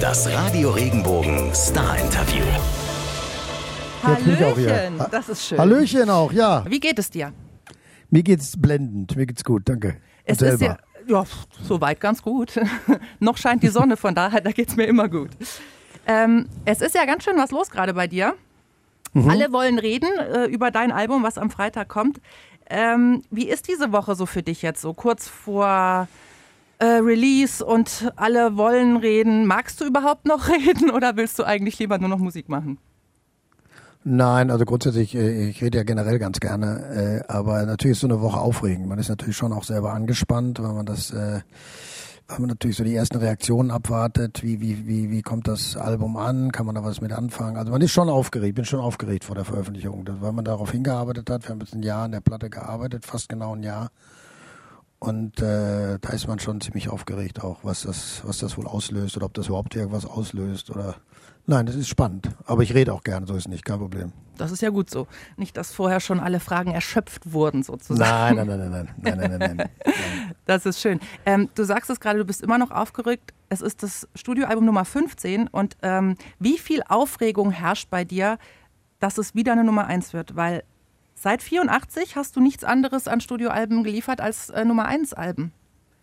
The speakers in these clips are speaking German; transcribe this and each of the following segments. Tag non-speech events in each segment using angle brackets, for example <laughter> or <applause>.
Das Radio Regenbogen Star Interview. Auch hier. Hallöchen, Ha- das ist schön. Hallöchen auch, ja. Wie geht es dir? Mir geht's blendend, mir geht's gut, danke. Und Es selber. ist ja, ja, soweit ganz gut. <laughs> Noch scheint die Sonne, von daher, da geht es mir immer gut. Ähm, es ist ja ganz schön was los gerade bei dir. Mhm. Alle wollen reden äh, über dein Album, was am Freitag kommt. Ähm, wie ist diese Woche so für dich jetzt, so kurz vor äh, Release und alle wollen reden? Magst du überhaupt noch <laughs> reden oder willst du eigentlich lieber nur noch Musik machen? Nein, also grundsätzlich, äh, ich rede ja generell ganz gerne, äh, aber natürlich ist so eine Woche aufregend. Man ist natürlich schon auch selber angespannt, weil man das, äh, weil man natürlich so die ersten Reaktionen abwartet. Wie, wie, wie, wie kommt das Album an? Kann man da was mit anfangen? Also man ist schon aufgeregt, bin schon aufgeregt vor der Veröffentlichung, weil man darauf hingearbeitet hat. Wir haben jetzt ein Jahr an der Platte gearbeitet, fast genau ein Jahr. Und äh, da ist man schon ziemlich aufgeregt auch, was das, was das wohl auslöst oder ob das überhaupt irgendwas auslöst oder Nein, das ist spannend. Aber ich rede auch gerne, so ist nicht, kein Problem. Das ist ja gut so. Nicht, dass vorher schon alle Fragen erschöpft wurden, sozusagen. Nein, nein, nein, nein, nein, nein, nein, nein. nein. <laughs> Das ist schön. Ähm, du sagst es gerade, du bist immer noch aufgerückt. Es ist das Studioalbum Nummer 15. Und ähm, wie viel Aufregung herrscht bei dir, dass es wieder eine Nummer 1 wird? Weil seit 84 hast du nichts anderes an Studioalben geliefert als äh, Nummer 1 Alben.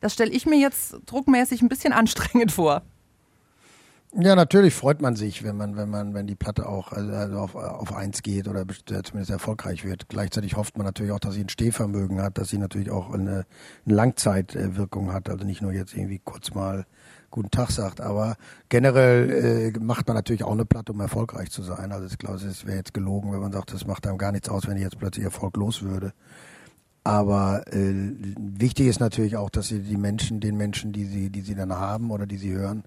Das stelle ich mir jetzt druckmäßig ein bisschen <laughs> anstrengend vor. Ja, natürlich freut man sich, wenn man, wenn man, wenn die Platte auch also also auf, auf eins geht oder äh, zumindest erfolgreich wird. Gleichzeitig hofft man natürlich auch, dass sie ein Stehvermögen hat, dass sie natürlich auch eine, eine Langzeitwirkung hat. Also nicht nur jetzt irgendwie kurz mal guten Tag sagt, aber generell äh, macht man natürlich auch eine Platte, um erfolgreich zu sein. Also ich glaube, es wäre jetzt gelogen, wenn man sagt, das macht einem gar nichts aus, wenn ich jetzt plötzlich erfolglos würde. Aber äh, wichtig ist natürlich auch, dass sie die Menschen, den Menschen, die sie, die sie dann haben oder die sie hören,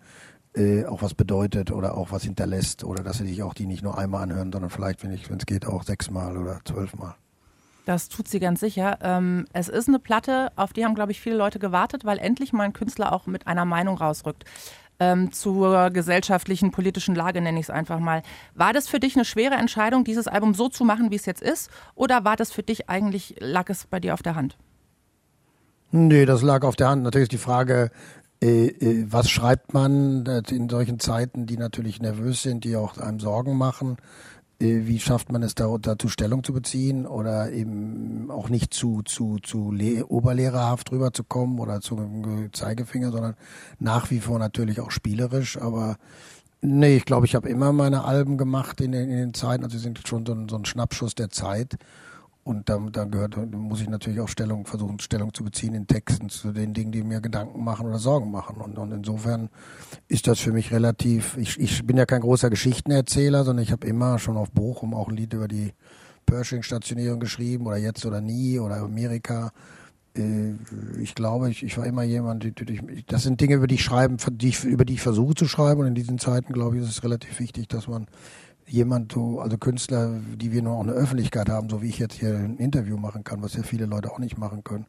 äh, auch was bedeutet oder auch was hinterlässt oder dass sie sich auch die nicht nur einmal anhören, sondern vielleicht, wenn ich, wenn es geht, auch sechsmal oder zwölfmal. Das tut sie ganz sicher. Ähm, es ist eine Platte, auf die haben, glaube ich, viele Leute gewartet, weil endlich mal ein Künstler auch mit einer Meinung rausrückt. Ähm, zur gesellschaftlichen, politischen Lage nenne ich es einfach mal. War das für dich eine schwere Entscheidung, dieses Album so zu machen, wie es jetzt ist? Oder war das für dich eigentlich, lag es bei dir auf der Hand? Nee, das lag auf der Hand. Natürlich ist die Frage, äh, äh, was schreibt man äh, in solchen Zeiten, die natürlich nervös sind, die auch einem Sorgen machen? Äh, wie schafft man es da, dazu Stellung zu beziehen oder eben auch nicht zu, zu, zu le oberlehrerhaft rüberzukommen oder zu Zeigefinger, sondern nach wie vor natürlich auch spielerisch, aber Nee, ich glaube, ich habe immer meine Alben gemacht in den, in den Zeiten. Also sie sind schon so ein, so ein Schnappschuss der Zeit. Und da, da gehört, muss ich natürlich auch Stellung, versuchen, Stellung zu beziehen in Texten zu den Dingen, die mir Gedanken machen oder Sorgen machen. Und, und insofern ist das für mich relativ, ich, ich bin ja kein großer Geschichtenerzähler, sondern ich habe immer schon auf Bochum auch ein Lied über die Pershing-Stationierung geschrieben oder jetzt oder nie oder Amerika. Äh, Ich glaube, ich, ich war immer jemand, die, die, das sind Dinge, über die ich schreiben, die ich, über die ich versuche zu schreiben. Und in diesen Zeiten, glaube ich, ist es relativ wichtig, dass man jemand, so, also Künstler, die wir nur auch eine Öffentlichkeit haben, so wie ich jetzt hier ein Interview machen kann, was ja viele Leute auch nicht machen können,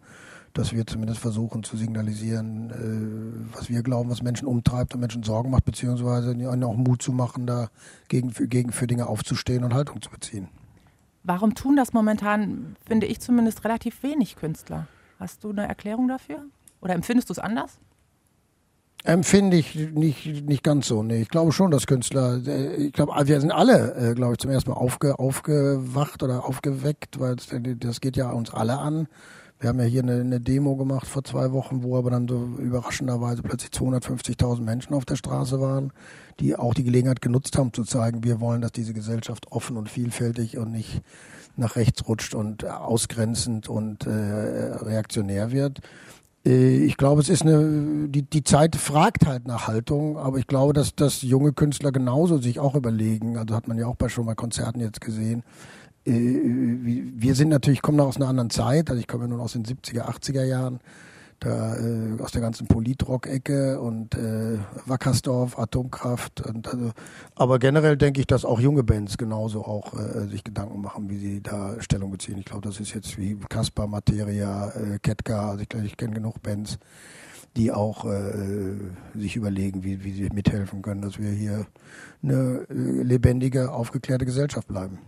dass wir zumindest versuchen zu signalisieren, äh, was wir glauben, was Menschen umtreibt und Menschen Sorgen macht, beziehungsweise ihnen auch Mut zu machen, da gegen, gegen für Dinge aufzustehen und Haltung zu beziehen. Warum tun das momentan, finde ich zumindest, relativ wenig Künstler? Hast du eine Erklärung dafür? Oder empfindest du es anders? Empfinde ich nicht, nicht ganz so. Nee, ich glaube schon, dass Künstler, äh, ich glaube, wir sind alle, äh, glaube ich, zum ersten Mal aufge, aufgewacht oder aufgeweckt, weil das, das geht ja uns alle an. Wir haben ja hier eine, eine Demo gemacht vor zwei Wochen, wo aber dann so überraschenderweise plötzlich 250.000 Menschen auf der Straße waren, die auch die Gelegenheit genutzt haben zu zeigen, wir wollen, dass diese Gesellschaft offen und vielfältig und nicht nach rechts rutscht und ausgrenzend und äh, reaktionär wird. Äh, Ich glaube, es ist eine, die, die Zeit fragt halt nach Haltung, aber ich glaube, dass, dass junge Künstler genauso sich auch überlegen, also hat man ja auch bei schon bei Konzerten jetzt gesehen, äh, wir sind natürlich, kommen noch aus einer anderen Zeit, also ich komme ja nun aus den 70er, 80er Jahren, da äh, aus der ganzen Politrock-Ecke und äh, Wackersdorf, Atomkraft. Und also, aber generell denke ich, dass auch junge Bands genauso auch äh, sich Gedanken machen, wie sie da Stellung beziehen. Ich glaube, das ist jetzt wie Casper, Materia, äh, Ketka, also ich glaube, ich kenne genug Bands, die auch äh, sich überlegen, wie, wie sie mithelfen können, dass wir hier eine äh, lebendige, aufgeklärte Gesellschaft bleiben.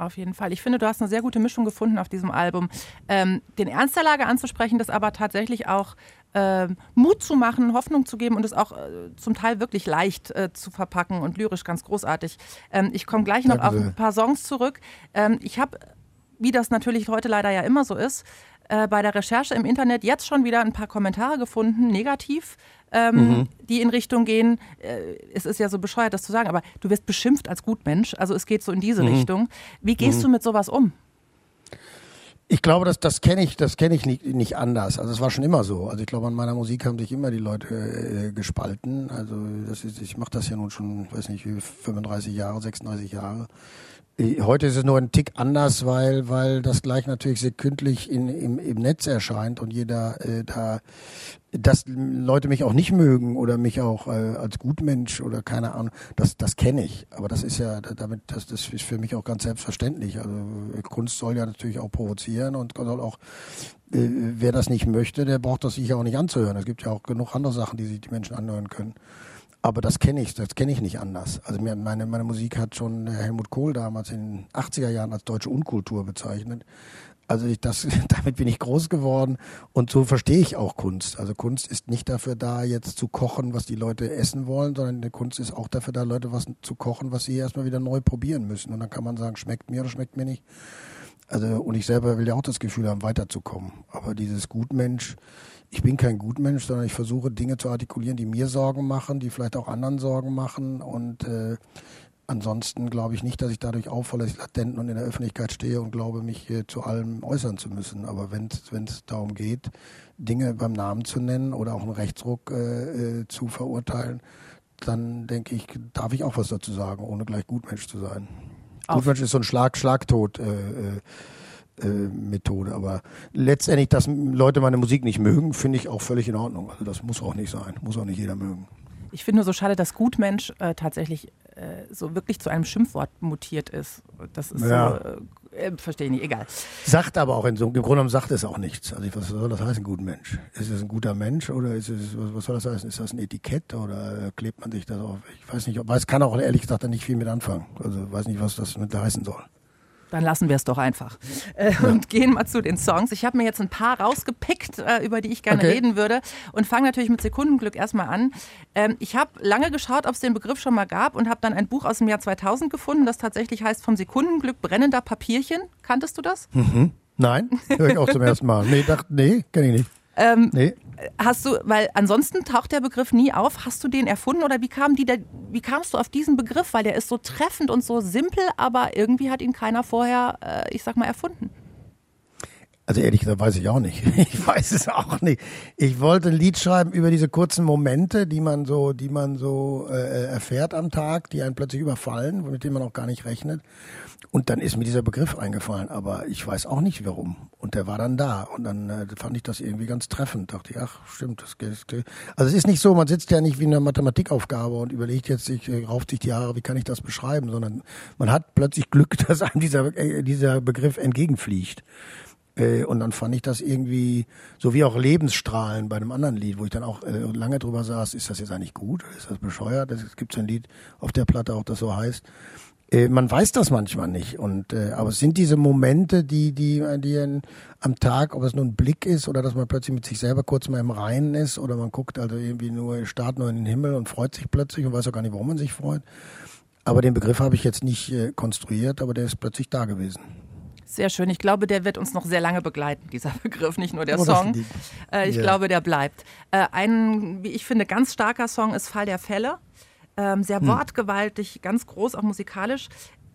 Auf jeden Fall. Ich finde, du hast eine sehr gute Mischung gefunden auf diesem Album. Ähm, den Ernst der Lage anzusprechen, das aber tatsächlich auch äh, Mut zu machen, Hoffnung zu geben und es auch äh, zum Teil wirklich leicht äh, zu verpacken und lyrisch ganz großartig. Ähm, ich komme gleich noch Danke auf ein paar Songs zurück. Ähm, ich habe, wie das natürlich heute leider ja immer so ist, äh, bei der Recherche im Internet jetzt schon wieder ein paar Kommentare gefunden, negativ, ähm, mhm. die in Richtung gehen, äh, es ist ja so bescheuert, das zu sagen, aber du wirst beschimpft als Gutmensch. Also es geht so in diese mhm. Richtung. Wie gehst mhm. du mit sowas um? Ich glaube, das, das kenne ich, das kenne ich nicht, nicht anders. Also es war schon immer so. Also ich glaube, an meiner Musik haben sich immer die Leute äh, gespalten. Also das ist, ich mache das ja nun schon, weiß nicht, 35 Jahre, 36 Jahre. Heute ist es nur ein Tick anders, weil, weil das gleich natürlich sekündlich in, im, im Netz erscheint und jeder äh, da, dass Leute mich auch nicht mögen oder mich auch äh, als Gutmensch oder keine Ahnung, das, das kenne ich. Aber das ist ja, damit, das, das ist für mich auch ganz selbstverständlich. Also Kunst soll ja natürlich auch provozieren und soll auch, äh, wer das nicht möchte, der braucht das sicher auch nicht anzuhören. Es gibt ja auch genug andere Sachen, die sich die Menschen anhören können. Aber das kenne ich, das kenne ich nicht anders. Also meine, meine Musik hat schon Helmut Kohl damals in den 80er Jahren als deutsche Unkultur bezeichnet. Also ich, das, <laughs> damit bin ich groß geworden und so verstehe ich auch Kunst. Also Kunst ist nicht dafür da, jetzt zu kochen, was die Leute essen wollen, sondern die Kunst ist auch dafür da, Leute was zu kochen, was sie erstmal wieder neu probieren müssen. Und dann kann man sagen, schmeckt mir oder schmeckt mir nicht. Also und ich selber will ja auch das Gefühl haben, weiterzukommen. Aber dieses Gutmensch, ich bin kein Gutmensch, sondern ich versuche Dinge zu artikulieren, die mir Sorgen machen, die vielleicht auch anderen Sorgen machen. Und äh, ansonsten glaube ich nicht, dass ich dadurch auffalle, dass ich latent und in der Öffentlichkeit stehe und glaube, mich äh, zu allem äußern zu müssen. Aber wenn es darum geht, Dinge beim Namen zu nennen oder auch einen Rechtsruck äh, äh, zu verurteilen, dann denke ich, darf ich auch was dazu sagen, ohne gleich Gutmensch zu sein. Auf. Gutmensch ist so ein Schlag, Schlagtod. Äh, äh äh, Methode. Aber letztendlich, dass Leute meine Musik nicht mögen, finde ich auch völlig in Ordnung. Also das muss auch nicht sein. Muss auch nicht jeder mögen. Ich finde nur so schade, dass Gutmensch äh, tatsächlich äh, so wirklich zu einem Schimpfwort mutiert ist. Das ist ja. so, äh, äh, verstehe ich nicht, egal. Sagt aber auch in so, im Grunde genommen sagt es auch nichts. Also was soll das heißen, Gutmensch? Ist es ein guter Mensch oder ist es, was soll das heißen? Ist das ein Etikett oder klebt man sich das auf? Ich weiß nicht, weiß kann auch ehrlich gesagt nicht viel mit anfangen. Also weiß nicht, was das mit heißen soll. Dann lassen wir es doch einfach äh, ja. und gehen mal zu den Songs. Ich habe mir jetzt ein paar rausgepickt, äh, über die ich gerne okay. reden würde und fange natürlich mit Sekundenglück erstmal an. Ähm, ich habe lange geschaut, ob es den Begriff schon mal gab und habe dann ein Buch aus dem Jahr 2000 gefunden, das tatsächlich heißt Vom Sekundenglück brennender Papierchen. Kanntest du das? Mhm. Nein, <laughs> höre ich auch zum ersten Mal. Nee, nee kenne ich nicht. Ähm, nee. Hast du, weil ansonsten taucht der Begriff nie auf. Hast du den erfunden oder wie kam die, wie kamst du auf diesen Begriff? Weil der ist so treffend und so simpel, aber irgendwie hat ihn keiner vorher, äh, ich sag mal, erfunden. Also ehrlich gesagt weiß ich auch nicht. <laughs> Ich weiß es auch nicht. Ich wollte ein Lied schreiben über diese kurzen Momente, die man so, die man so äh, erfährt am Tag, die einen plötzlich überfallen, mit denen man auch gar nicht rechnet. Und dann ist mir dieser Begriff eingefallen, aber ich weiß auch nicht warum. Und der war dann da. Und dann äh, fand ich das irgendwie ganz treffend. Dachte ich, ach, stimmt, das geht. Also es ist nicht so, man sitzt ja nicht wie in einer Mathematikaufgabe und überlegt jetzt sich, äh, rauft sich die Haare, wie kann ich das beschreiben, sondern man hat plötzlich Glück, <laughs> dass einem dieser, äh, dieser Begriff entgegenfliegt. Äh, und dann fand ich das irgendwie, so wie auch Lebensstrahlen bei einem anderen Lied, wo ich dann auch äh, lange drüber saß, ist das jetzt eigentlich gut? Ist das bescheuert? Es gibt so ein Lied auf der Platte auch, das so heißt. Äh, man weiß das manchmal nicht. Und äh, aber es sind diese Momente, die, die, die am Tag, ob es nur ein Blick ist oder dass man plötzlich mit sich selber kurz mal im Reinen ist oder man guckt also irgendwie nur, starrt nur in den Himmel und freut sich plötzlich und weiß auch gar nicht, warum man sich freut. Aber den Begriff habe ich jetzt nicht äh, konstruiert, aber der ist plötzlich da gewesen. Sehr schön. Ich glaube, der wird uns noch sehr lange begleiten, dieser <laughs> Begriff, nicht nur der oh, Song. Äh, ich yeah. glaube, der bleibt. Äh, ein, wie ich finde, ganz starker Song ist Fall der Fälle. Ähm, sehr hm. wortgewaltig, ganz groß, auch musikalisch.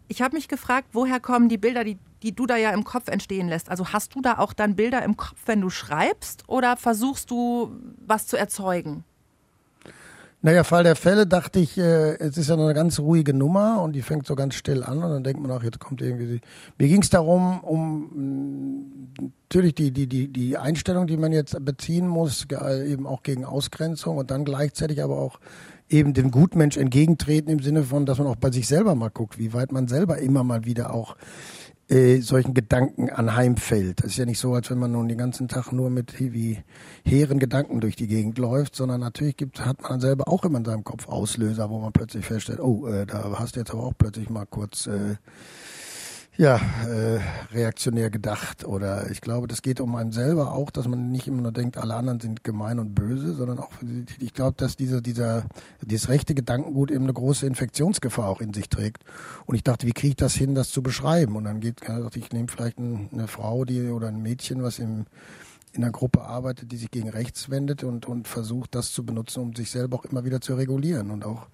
Ich habe mich gefragt, woher kommen die Bilder, die, die du da ja im Kopf entstehen lässt? Also hast du da auch dann Bilder im Kopf, wenn du schreibst, oder versuchst du was zu erzeugen? Naja, Fall der Fälle dachte ich, äh, es ist ja eine ganz ruhige Nummer und die fängt so ganz still an und dann denkt man auch, jetzt kommt irgendwie. Mir ging es darum, um mh, natürlich die, die, die, die Einstellung, die man jetzt beziehen muss, eben auch gegen Ausgrenzung und dann gleichzeitig aber auch eben dem Gutmensch entgegentreten im Sinne von, dass man auch bei sich selber mal guckt, wie weit man selber immer mal wieder auch äh, solchen Gedanken anheimfällt. Das ist ja nicht so, als wenn man nun den ganzen Tag nur mit wie hehren Gedanken durch die Gegend läuft, sondern natürlich gibt, hat man selber auch immer in seinem Kopf Auslöser, wo man plötzlich feststellt, oh, äh, da hast du jetzt aber auch plötzlich mal kurz äh, ja, äh, reaktionär gedacht oder ich glaube, das geht um einen selber auch, dass man nicht immer nur denkt, alle anderen sind gemein und böse, sondern auch, ich glaube, dass dieser, dieser, dieses rechte Gedankengut eben eine große Infektionsgefahr auch in sich trägt. Und ich dachte, wie kriege ich das hin, das zu beschreiben? Und dann geht, ich nehme vielleicht eine Frau, die oder ein Mädchen, was im in einer Gruppe arbeitet, die sich gegen rechts wendet und, und versucht, das zu benutzen, um sich selber auch immer wieder zu regulieren und auch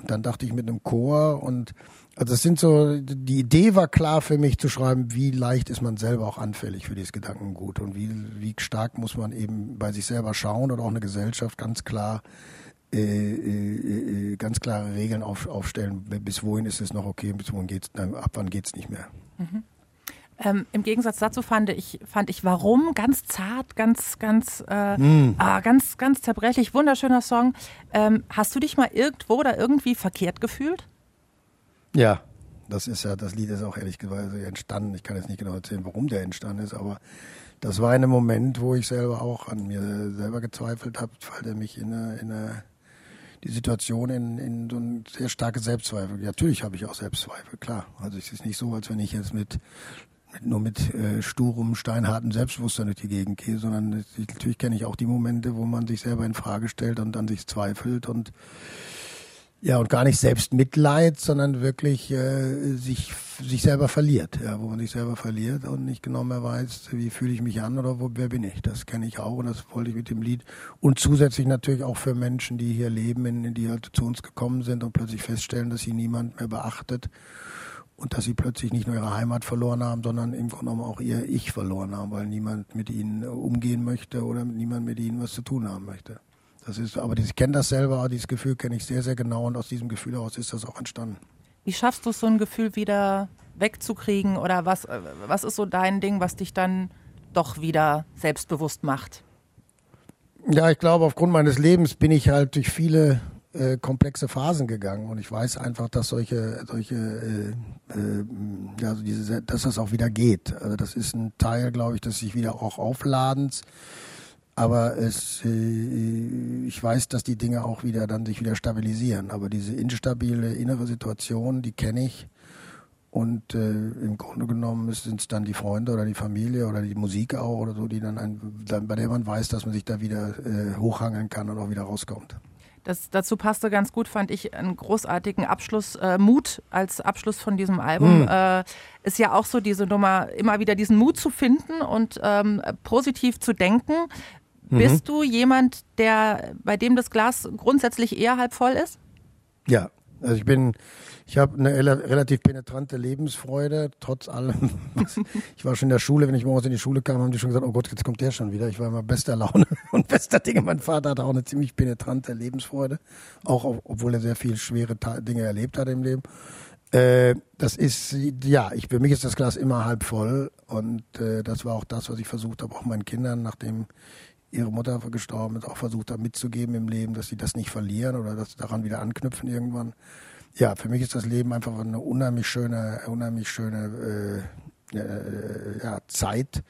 und dann dachte ich mit einem Chor und also es sind so, die Idee war klar für mich zu schreiben, wie leicht ist man selber auch anfällig für dieses Gedankengut und wie, wie stark muss man eben bei sich selber schauen oder auch eine Gesellschaft ganz klar äh, äh, äh ganz klare Regeln auf, aufstellen, bis wohin ist es noch okay, bis wohin geht's, ab wann geht's nicht mehr. Mhm. Ähm, Im Gegensatz dazu fand ich, fand ich Warum ganz zart, ganz, ganz, äh, mm. ah, ganz, ganz zerbrechlich, wunderschöner Song. Ähm, hast du dich mal irgendwo oder irgendwie verkehrt gefühlt? Ja, das ist ja, das Lied ist auch ehrlich gesagt entstanden. Ich kann jetzt nicht genau erzählen, warum der entstanden ist, aber das war ein Moment, wo ich selber auch an mir selber gezweifelt habe, weil der mich in eine, in eine die Situation in, in so ein sehr starke Selbstzweifel. Natürlich habe ich auch Selbstzweifel, klar. Also es ist nicht so, als wenn ich jetzt mit nur mit äh, sturem, steinhartem Selbstbewusstsein durch die Gegend gehe, sondern natürlich kenne ich auch die Momente, wo man sich selber in Frage stellt und an sich zweifelt und ja und gar nicht selbst Mitleid, sondern wirklich äh, sich sich selber verliert, ja, wo man sich selber verliert und nicht genau mehr weiß, wie fühle ich mich an oder wo, wer bin ich. Das kenne ich auch und das wollte ich mit dem Lied und zusätzlich natürlich auch für Menschen, die hier leben, in, die halt zu uns gekommen sind und plötzlich feststellen, dass sie niemand mehr beachtet und dass sie plötzlich nicht nur ihre Heimat verloren haben, sondern im Grunde genommen auch ihr Ich verloren haben, weil niemand mit ihnen umgehen möchte oder niemand mit ihnen was zu tun haben möchte. Das ist, aber ich kenne das selber, dieses Gefühl kenne ich sehr, sehr genau und aus diesem Gefühl heraus ist das auch entstanden. Wie schaffst du es, so ein Gefühl wieder wegzukriegen oder was, was ist so dein Ding, was dich dann doch wieder selbstbewusst macht? Ja, ich glaube, aufgrund meines Lebens bin ich halt durch viele äh, komplexe Phasen gegangen und ich weiß einfach, dass solche, solche, äh, äh, also diese, dass das auch wieder geht. Also das ist ein Teil, glaube ich, des sich wieder auch Aufladens. Aber es, äh, ich weiß, dass die Dinge auch wieder dann sich wieder stabilisieren. Aber diese instabile innere Situation, die kenne ich. Und äh, im Grunde genommen sind es dann die Freunde oder die Familie oder die Musik auch oder so, die dann, ein, dann bei der man weiß, dass man sich da wieder äh, hochhangeln kann und auch wieder rauskommt. Das, dazu passte ganz gut, fand ich, einen großartigen Abschluss, äh, Mut als Abschluss von diesem Album. Mhm. Äh, ist ja auch so diese Nummer, immer wieder diesen Mut zu finden und ähm, positiv zu denken. Mhm. Bist du jemand, der, bei dem das Glas grundsätzlich eher halb voll ist? Ja, also ich bin, ich habe eine relativ penetrante Lebensfreude, trotz allem. <laughs> ich war schon in der Schule, wenn ich morgens in die Schule kam, haben die schon gesagt, oh Gott, jetzt kommt der schon wieder. Ich war immer bester Laune <laughs> und bester Dinge. Mein Vater hatte auch eine ziemlich penetrante Lebensfreude, auch obwohl er sehr viel schwere Dinge erlebt hat im Leben. Äh, das ist, ja, ich, für mich ist das Glas immer halb voll und äh, das war auch das, was ich versucht habe, auch meinen Kindern, nachdem ihre Mutter gestorben ist, auch versucht habe mitzugeben im Leben, dass sie das nicht verlieren oder dass sie daran wieder anknüpfen irgendwann. Ja, für mich ist das Leben einfach eine unheimlich schöne, unheimlich schöne äh, äh, ja, Zeit.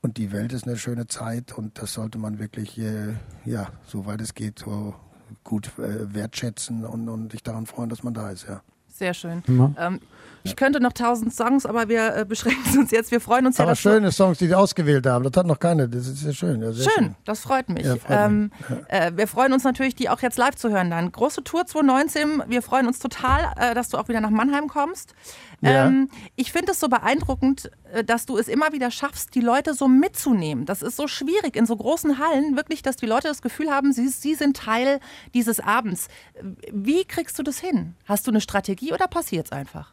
Und die Welt ist eine schöne Zeit und das sollte man wirklich, äh, ja, soweit es geht, so gut äh, wertschätzen und, und sich daran freuen, dass man da ist, ja. Sehr schön. Mhm. Ähm, ich könnte noch tausend Songs, aber wir äh, beschränken uns jetzt. Wir freuen uns aber ja. Aber schöne Songs, die Sie ausgewählt haben. Das hat noch keine. Das ist sehr schön. Ja, schön, schön, das freut mich. Ja, freut ähm. Äh, wir freuen uns natürlich, die auch jetzt live zu hören dann. Große Tour 2019. Wir freuen uns total, äh, dass du auch wieder nach Mannheim kommst. Ja. Ähm, ich finde es so beeindruckend, äh, dass du es immer wieder schaffst, die Leute so mitzunehmen. Das ist so schwierig in so großen Hallen, wirklich, dass die Leute das Gefühl haben, sie, sie sind Teil dieses Abends. Wie kriegst du das hin? Hast du eine Strategie oder passiert es einfach?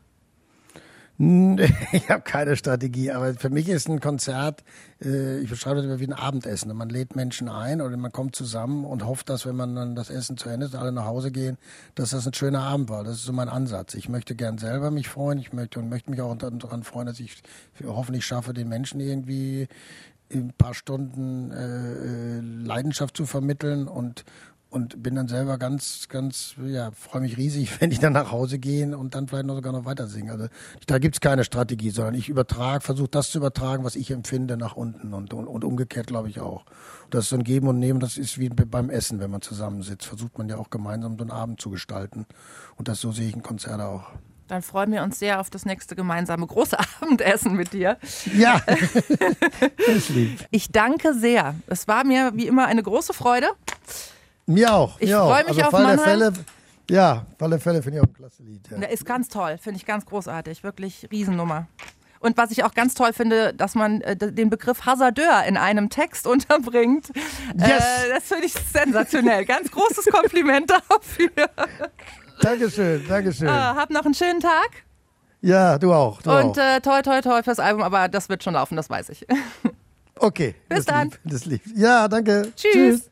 <laughs> Ich habe keine Strategie, aber für mich ist ein Konzert, äh, ich beschreibe das immer wie ein Abendessen. Man lädt Menschen ein oder man kommt zusammen und hofft, dass wenn man dann das Essen zu Ende ist, alle nach Hause gehen, dass das ein schöner Abend war. Das ist so mein Ansatz. Ich möchte gern selber mich freuen. Ich möchte und möchte mich auch daran freuen, dass ich hoffentlich schaffe, den Menschen irgendwie ein paar Stunden äh, äh Leidenschaft zu vermitteln und und bin dann selber ganz, ganz, ja, freue mich riesig, <laughs> wenn ich dann nach Hause gehe und dann vielleicht noch sogar noch weiter singen. Also da gibt's keine Strategie, sondern ich übertrage, versuche das zu übertragen, was ich empfinde, nach unten und, und, und umgekehrt glaube ich auch. Das ist so ein Geben und Nehmen, das ist wie beim Essen, wenn man zusammensitzt. Versucht man ja auch gemeinsam so einen Abend zu gestalten. Und das so sehe ich ein Konzert auch. Dann freuen wir uns sehr auf das nächste gemeinsame große <laughs> Abendessen mit dir. Ja. <laughs> Ich danke sehr. Es war mir wie immer eine große Freude. Mir auch. Ich mir auch. freu mich also auf Fall Mannheim. Fälle, Ja, auf alle Fälle finde ich auch ein klasse Lied. Ja. Der ist ganz toll, finde ich ganz großartig. Wirklich Riesennummer. Und was ich auch ganz toll finde, dass man äh, den Begriff Hasardeur in einem Text <laughs> unterbringt. Yes. Äh, das finde ich sensationell. Ganz großes Kompliment <laughs> dafür. Dankeschön, Dankeschön. Äh, hab noch einen schönen Tag. Ja, du auch. Du Und auch. äh, toi, toi, toi fürs Album, aber das wird schon laufen, das weiß ich. <laughs> Okay. bis das dann. Lieb, das lieb. Ja, danke. Tschüss.